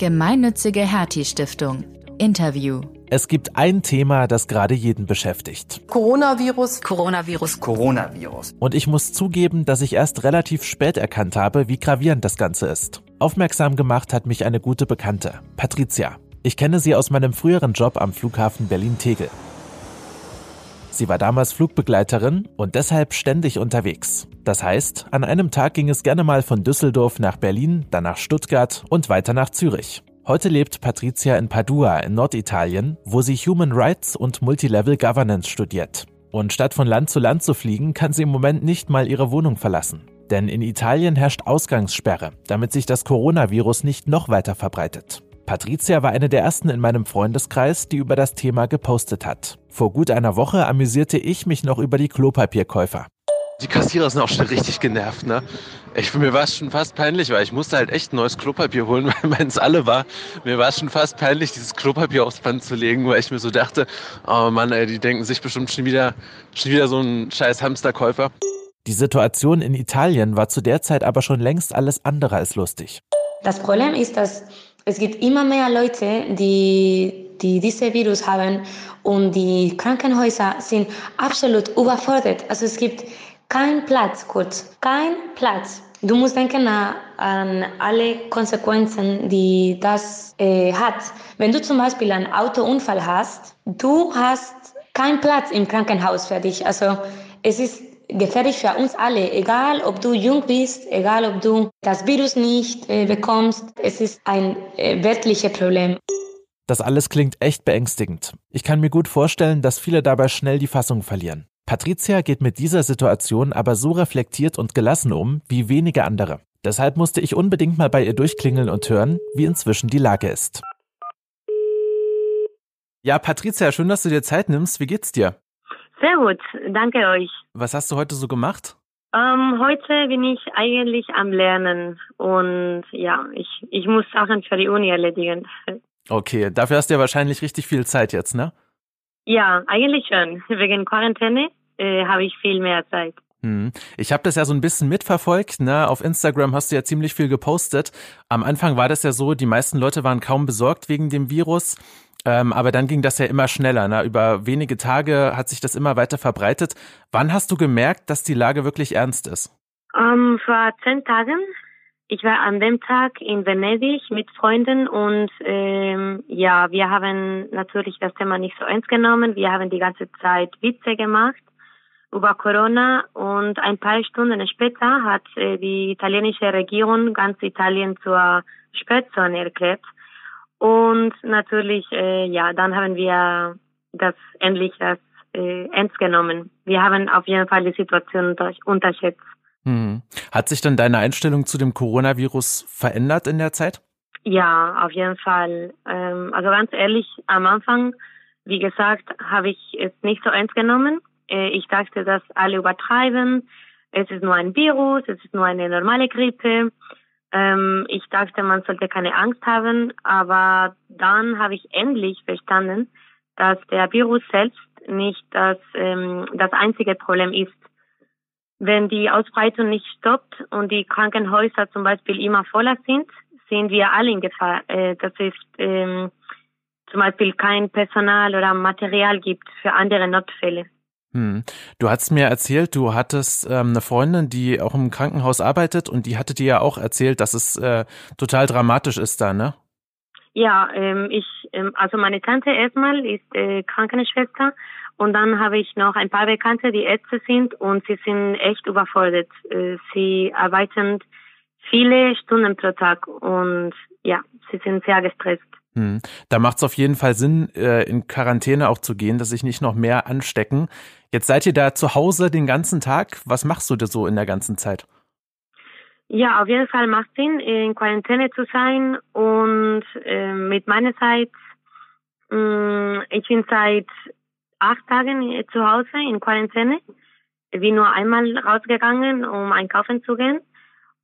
Gemeinnützige Hertie Stiftung. Interview. Es gibt ein Thema, das gerade jeden beschäftigt. Coronavirus. Coronavirus. Coronavirus. Und ich muss zugeben, dass ich erst relativ spät erkannt habe, wie gravierend das Ganze ist. Aufmerksam gemacht hat mich eine gute Bekannte, Patricia. Ich kenne sie aus meinem früheren Job am Flughafen Berlin-Tegel. Sie war damals Flugbegleiterin und deshalb ständig unterwegs. Das heißt, an einem Tag ging es gerne mal von Düsseldorf nach Berlin, dann nach Stuttgart und weiter nach Zürich. Heute lebt Patricia in Padua in Norditalien, wo sie Human Rights und Multilevel Governance studiert. Und statt von Land zu Land zu fliegen, kann sie im Moment nicht mal ihre Wohnung verlassen. Denn in Italien herrscht Ausgangssperre, damit sich das Coronavirus nicht noch weiter verbreitet. Patricia war eine der ersten in meinem Freundeskreis, die über das Thema gepostet hat. Vor gut einer Woche amüsierte ich mich noch über die Klopapierkäufer. Die Kassierer sind auch schon richtig genervt, ne? Ich, mir war es schon fast peinlich, weil ich musste halt echt ein neues Klopapier holen, weil meins alle war. Mir war es schon fast peinlich, dieses Klopapier aufs Band zu legen, weil ich mir so dachte, oh Mann, ey, die denken sich bestimmt schon wieder, schon wieder so ein scheiß Hamsterkäufer. Die Situation in Italien war zu der Zeit aber schon längst alles andere als lustig. Das Problem ist, dass es gibt immer mehr Leute, die, die diese Virus haben und die Krankenhäuser sind absolut überfordert. Also es gibt keinen Platz, kurz, kein Platz. Du musst denken an alle Konsequenzen, die das äh, hat. Wenn du zum Beispiel einen Autounfall hast, du hast keinen Platz im Krankenhaus für dich. Also es ist gefährlich für uns alle, egal ob du jung bist, egal ob du das Virus nicht äh, bekommst. Es ist ein äh, weltliches Problem. Das alles klingt echt beängstigend. Ich kann mir gut vorstellen, dass viele dabei schnell die Fassung verlieren. Patricia geht mit dieser Situation aber so reflektiert und gelassen um wie wenige andere. Deshalb musste ich unbedingt mal bei ihr durchklingeln und hören, wie inzwischen die Lage ist. Ja, Patricia, schön, dass du dir Zeit nimmst. Wie geht's dir? Sehr gut, danke euch. Was hast du heute so gemacht? Ähm, heute bin ich eigentlich am Lernen und ja, ich, ich muss Sachen für die Uni erledigen. Okay, dafür hast du ja wahrscheinlich richtig viel Zeit jetzt, ne? Ja, eigentlich schon. Wegen Quarantäne äh, habe ich viel mehr Zeit. Hm. Ich habe das ja so ein bisschen mitverfolgt. Ne? Auf Instagram hast du ja ziemlich viel gepostet. Am Anfang war das ja so, die meisten Leute waren kaum besorgt wegen dem Virus. Ähm, aber dann ging das ja immer schneller. Ne? Über wenige Tage hat sich das immer weiter verbreitet. Wann hast du gemerkt, dass die Lage wirklich ernst ist? Um, ähm, vor zehn Tagen. Ich war an dem Tag in Venedig mit Freunden und ähm, ja, wir haben natürlich das Thema nicht so ernst genommen. Wir haben die ganze Zeit Witze gemacht über Corona und ein paar Stunden später hat äh, die italienische Regierung ganz Italien zur Spätzone erklärt. Und natürlich, äh, ja, dann haben wir das endlich das äh, ernst genommen. Wir haben auf jeden Fall die Situation unterschätzt. Hm. Hat sich dann deine Einstellung zu dem Coronavirus verändert in der Zeit? Ja, auf jeden Fall. Ähm, also ganz ehrlich, am Anfang, wie gesagt, habe ich es nicht so ernst genommen. Äh, ich dachte, dass alle übertreiben. Es ist nur ein Virus, es ist nur eine normale Grippe. Ähm, ich dachte, man sollte keine Angst haben, aber dann habe ich endlich verstanden, dass der Virus selbst nicht das, ähm, das einzige Problem ist. Wenn die Ausbreitung nicht stoppt und die Krankenhäuser zum Beispiel immer voller sind, sind wir alle in Gefahr. Äh, das ist ähm, zum Beispiel kein Personal oder Material gibt für andere Notfälle. Hm. Du hast mir erzählt, du hattest ähm, eine Freundin, die auch im Krankenhaus arbeitet und die hatte dir ja auch erzählt, dass es äh, total dramatisch ist da, ne? Ja, ähm, ich, ähm, also meine Tante erstmal ist äh, Krankenschwester und dann habe ich noch ein paar Bekannte, die Ärzte sind und sie sind echt überfordert. Äh, sie arbeiten viele Stunden pro Tag und ja, sie sind sehr gestresst. Hm. Da macht es auf jeden Fall Sinn, äh, in Quarantäne auch zu gehen, dass sich nicht noch mehr anstecken. Jetzt seid ihr da zu Hause den ganzen Tag. Was machst du da so in der ganzen Zeit? Ja, auf jeden Fall macht Sinn, in Quarantäne zu sein und äh, mit meiner Zeit, mh, mm, ich bin seit acht Tagen zu Hause in Quarantäne, bin nur einmal rausgegangen, um einkaufen zu gehen.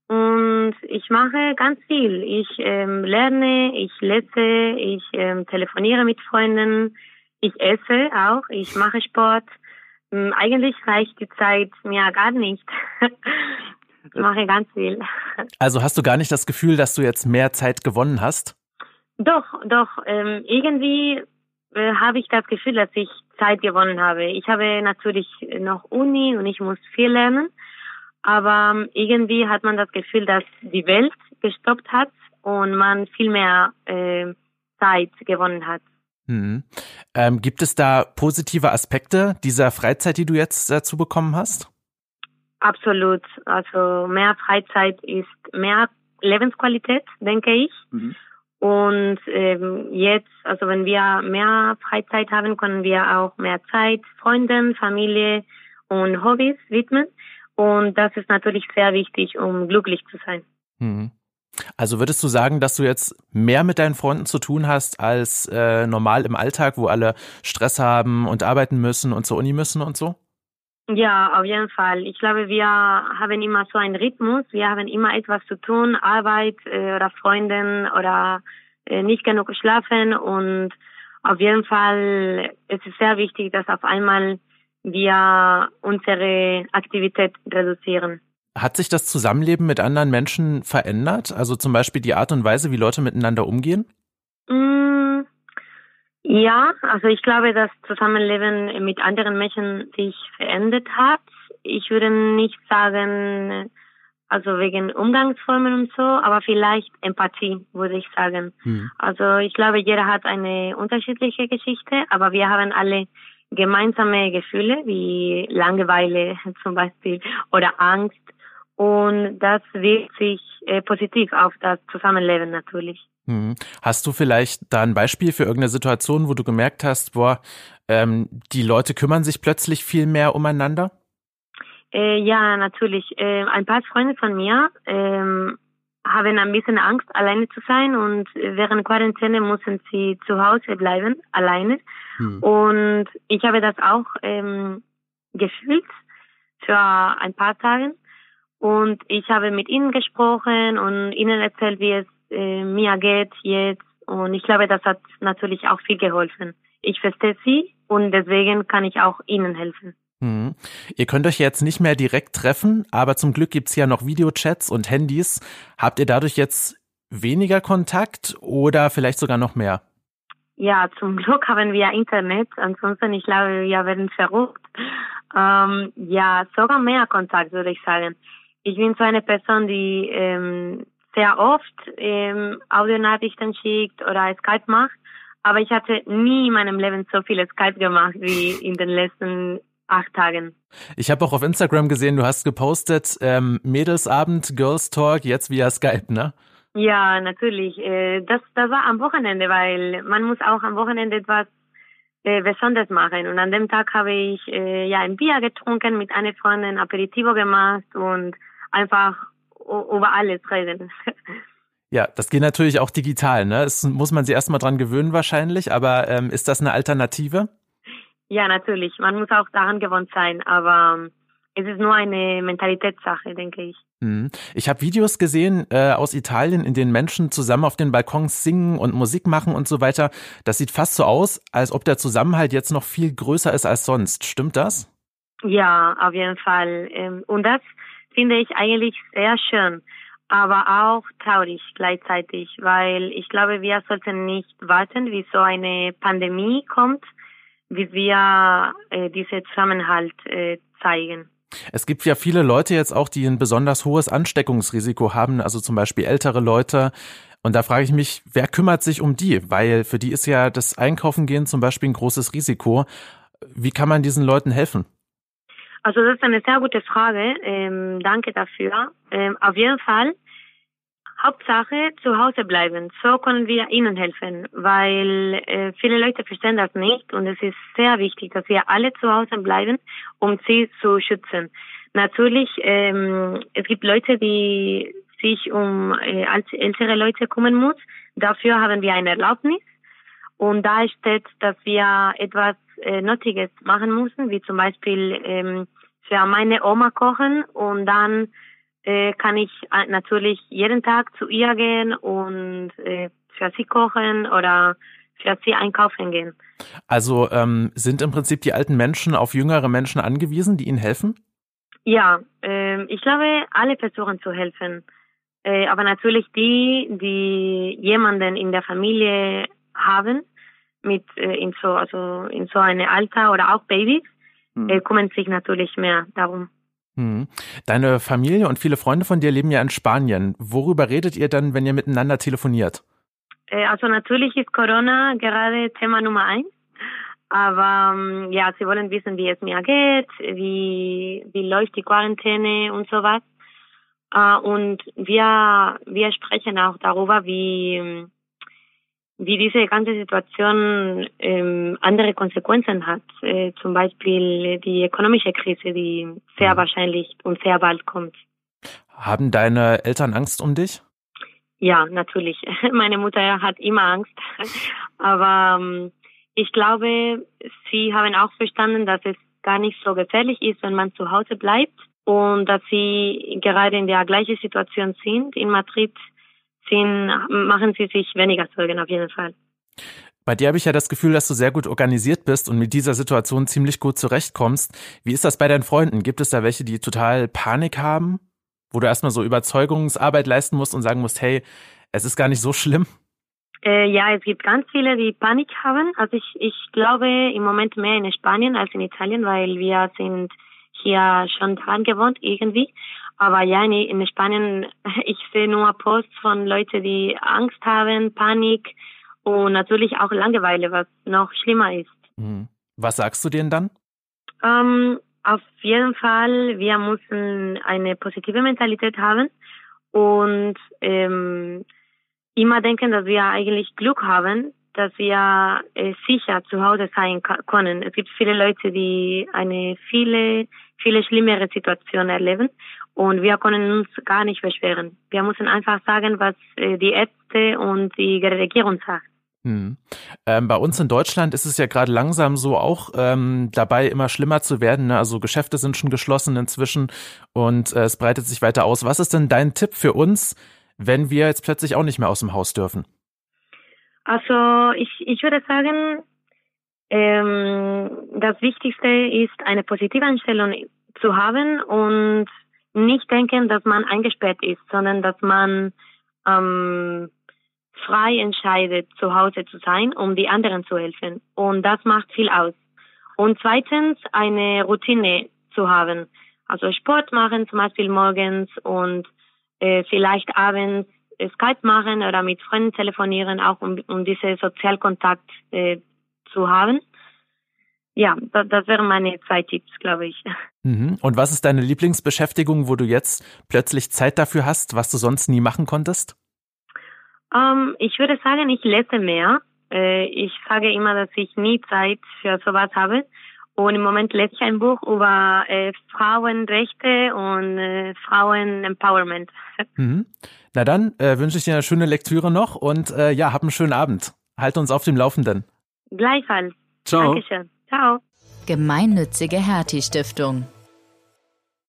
Und ich mache ganz viel. Ich ähm, lerne, ich lese, ich ähm, telefoniere mit Freunden, ich esse auch, ich mache Sport. Ähm, eigentlich reicht die Zeit mir gar nicht. ich mache ganz viel. Also hast du gar nicht das Gefühl, dass du jetzt mehr Zeit gewonnen hast? Doch, doch. Ähm, irgendwie äh, habe ich das Gefühl, dass ich Zeit gewonnen habe. Ich habe natürlich noch Uni und ich muss viel lernen, aber ähm, irgendwie hat man das Gefühl, dass die Welt gestoppt hat und man viel mehr äh, Zeit gewonnen hat. Hm. Ähm, gibt es da positive Aspekte dieser Freizeit, die du jetzt dazu bekommen hast? Absolut. Also mehr Freizeit ist mehr Lebensqualität, denke ich. Mhm. Und ähm, jetzt, also wenn wir mehr Freizeit haben, können wir auch mehr Zeit Freunden, Familie und Hobbys widmen. Und das ist natürlich sehr wichtig, um glücklich zu sein. Mhm. Also würdest du sagen, dass du jetzt mehr mit deinen Freunden zu tun hast als äh, normal im Alltag, wo alle Stress haben und arbeiten müssen und zur Uni müssen und so? Ja, auf jeden Fall. Ich glaube, wir haben immer so einen Rhythmus. Wir haben immer etwas zu tun, Arbeit äh, oder Freunden oder äh, nicht genug schlafen. Und auf jeden Fall es ist sehr wichtig, dass auf einmal wir unsere Aktivität reduzieren. Hat sich das Zusammenleben mit anderen Menschen verändert? Also zum Beispiel die Art und Weise, wie Leute miteinander umgehen? Mm, ja, also ich glaube, das Zusammenleben mit anderen Menschen sich verändert hat. Ich würde nicht sagen, also wegen Umgangsformen und so, aber vielleicht Empathie, würde ich sagen. Hm. Also ich glaube, jeder hat eine unterschiedliche Geschichte, aber wir haben alle gemeinsame Gefühle wie Langeweile zum Beispiel oder Angst und das wirkt sich äh, positiv auf das Zusammenleben natürlich. Mhm. Hast du vielleicht da ein Beispiel für irgendeine Situation, wo du gemerkt hast, boah, ähm, die Leute kümmern sich plötzlich viel mehr umeinander? Äh, ja, natürlich. Äh, ein paar Freunde von mir ähm, haben ein bisschen Angst, alleine zu sein und während Quarantäne mussten sie zu Hause bleiben, alleine. Hm. Und ich habe das auch ähm, gefühlt für ein paar Tage. Und ich habe mit ihnen gesprochen und ihnen erzählt, wie es äh, mir geht jetzt. Und ich glaube, das hat natürlich auch viel geholfen. Ich verstehe sie und deswegen kann ich auch ihnen helfen. Mhm. Ihr könnt euch jetzt nicht mehr direkt treffen, aber zum Glück gibt's ja noch Videochats und Handys. Habt ihr dadurch jetzt weniger Kontakt oder vielleicht sogar noch mehr? Ja, zum Glück haben wir Internet. Ansonsten, ich glaube, wir werden verrückt. Ähm, ja, sogar mehr Kontakt, würde ich sagen. Ich bin so eine Person, die ähm, sehr oft ähm, Audionachrichten schickt oder Skype macht. Aber ich hatte nie in meinem Leben so viele Skype gemacht wie in den letzten acht Tagen. Ich habe auch auf Instagram gesehen, du hast gepostet, ähm, Mädelsabend, Girls Talk, jetzt via Skype, ne? Ja, natürlich. Äh, das, das war am Wochenende, weil man muss auch am Wochenende etwas äh, Besonderes machen. Und an dem Tag habe ich äh, ja ein Bier getrunken, mit einer Freundin Aperitivo gemacht und einfach über alles reden. Ja, das geht natürlich auch digital, ne? Es muss man sich erstmal dran gewöhnen wahrscheinlich, aber ähm, ist das eine Alternative? Ja, natürlich. Man muss auch daran gewohnt sein, aber ähm, es ist nur eine Mentalitätssache, denke ich. Mhm. Ich habe Videos gesehen äh, aus Italien, in denen Menschen zusammen auf den Balkons singen und Musik machen und so weiter. Das sieht fast so aus, als ob der Zusammenhalt jetzt noch viel größer ist als sonst. Stimmt das? Ja, auf jeden Fall. Ähm, und das finde ich eigentlich sehr schön, aber auch traurig gleichzeitig, weil ich glaube, wir sollten nicht warten, wie so eine Pandemie kommt, bis wir äh, diesen Zusammenhalt äh, zeigen. Es gibt ja viele Leute jetzt auch, die ein besonders hohes Ansteckungsrisiko haben, also zum Beispiel ältere Leute. Und da frage ich mich, wer kümmert sich um die? Weil für die ist ja das Einkaufen gehen zum Beispiel ein großes Risiko. Wie kann man diesen Leuten helfen? Also das ist eine sehr gute Frage. Ähm, danke dafür. Ähm, auf jeden Fall. Hauptsache zu Hause bleiben. So können wir ihnen helfen, weil äh, viele Leute verstehen das nicht und es ist sehr wichtig, dass wir alle zu Hause bleiben, um sie zu schützen. Natürlich, ähm, es gibt Leute, die sich um äh, ältere Leute kümmern muss. Dafür haben wir eine Erlaubnis und da steht, dass wir etwas äh, Nötiges machen müssen, wie zum Beispiel ähm, für meine Oma kochen und dann äh, kann ich äh, natürlich jeden Tag zu ihr gehen und äh, für sie kochen oder für sie einkaufen gehen. Also ähm, sind im Prinzip die alten Menschen auf jüngere Menschen angewiesen, die ihnen helfen? Ja, äh, ich glaube, alle versuchen zu helfen. Äh, aber natürlich die, die jemanden in der Familie haben, mit äh, in so also in so einem Alter oder auch Babys, hm. äh, kümmern sich natürlich mehr darum. Hm. Deine Familie und viele Freunde von dir leben ja in Spanien. Worüber redet ihr dann, wenn ihr miteinander telefoniert? Äh, also natürlich ist Corona gerade Thema Nummer eins. Aber ähm, ja, sie wollen wissen, wie es mir geht, wie, wie läuft die Quarantäne und sowas. Äh, und wir, wir sprechen auch darüber, wie, wie diese ganze Situation ähm, andere Konsequenzen hat. Äh, zum Beispiel die ökonomische Krise, die sehr mhm. wahrscheinlich und sehr bald kommt. Haben deine Eltern Angst um dich? Ja, natürlich. Meine Mutter hat immer Angst. Aber ähm, ich glaube, sie haben auch verstanden, dass es gar nicht so gefährlich ist, wenn man zu Hause bleibt und dass sie gerade in der gleichen Situation sind in Madrid sind, machen sie sich weniger Sorgen auf jeden Fall. Bei dir habe ich ja das Gefühl, dass du sehr gut organisiert bist und mit dieser Situation ziemlich gut zurechtkommst. Wie ist das bei deinen Freunden? Gibt es da welche, die total Panik haben? Wo du erstmal so Überzeugungsarbeit leisten musst und sagen musst, hey, es ist gar nicht so schlimm? Äh, ja, es gibt ganz viele, die Panik haben. Also ich, ich glaube im Moment mehr in Spanien als in Italien, weil wir sind hier schon dran gewohnt irgendwie. Aber ja, in, in Spanien, ich sehe nur Posts von Leuten, die Angst haben, Panik und natürlich auch Langeweile, was noch schlimmer ist. Mhm. Was sagst du denen dann? Ähm, auf jeden Fall, wir müssen eine positive Mentalität haben und ähm, immer denken, dass wir eigentlich Glück haben, dass wir äh, sicher zu Hause sein können. Es gibt viele Leute, die eine viele, viele schlimmere Situation erleben und wir können uns gar nicht beschweren. Wir müssen einfach sagen, was äh, die Ärzte und die Regierung sagt. Hm. Ähm, bei uns in Deutschland ist es ja gerade langsam so auch ähm, dabei, immer schlimmer zu werden. Ne? Also Geschäfte sind schon geschlossen inzwischen und äh, es breitet sich weiter aus. Was ist denn dein Tipp für uns, wenn wir jetzt plötzlich auch nicht mehr aus dem Haus dürfen? Also ich, ich würde sagen, ähm, das Wichtigste ist, eine positive Einstellung zu haben und nicht denken, dass man eingesperrt ist, sondern dass man ähm, frei entscheidet, zu Hause zu sein, um die anderen zu helfen. Und das macht viel aus. Und zweitens, eine Routine zu haben. Also Sport machen, zum Beispiel morgens und äh, vielleicht abends Skype machen oder mit Freunden telefonieren, auch um, um diese Sozialkontakt äh, zu haben. Ja, das, wären meine zwei Tipps, glaube ich. Mhm. Und was ist deine Lieblingsbeschäftigung, wo du jetzt plötzlich Zeit dafür hast, was du sonst nie machen konntest? Ähm, ich würde sagen, ich lese mehr. Äh, ich sage immer, dass ich nie Zeit für sowas habe. Und im Moment lese ich ein Buch über äh, Frauenrechte und äh, Frauenempowerment. Mhm. Na dann äh, wünsche ich dir eine schöne Lektüre noch und ja, hab einen schönen Abend. Halt uns auf dem Laufenden. Gleichfalls. Ciao. Dankeschön. Ciao. Gemeinnützige Hertie Stiftung.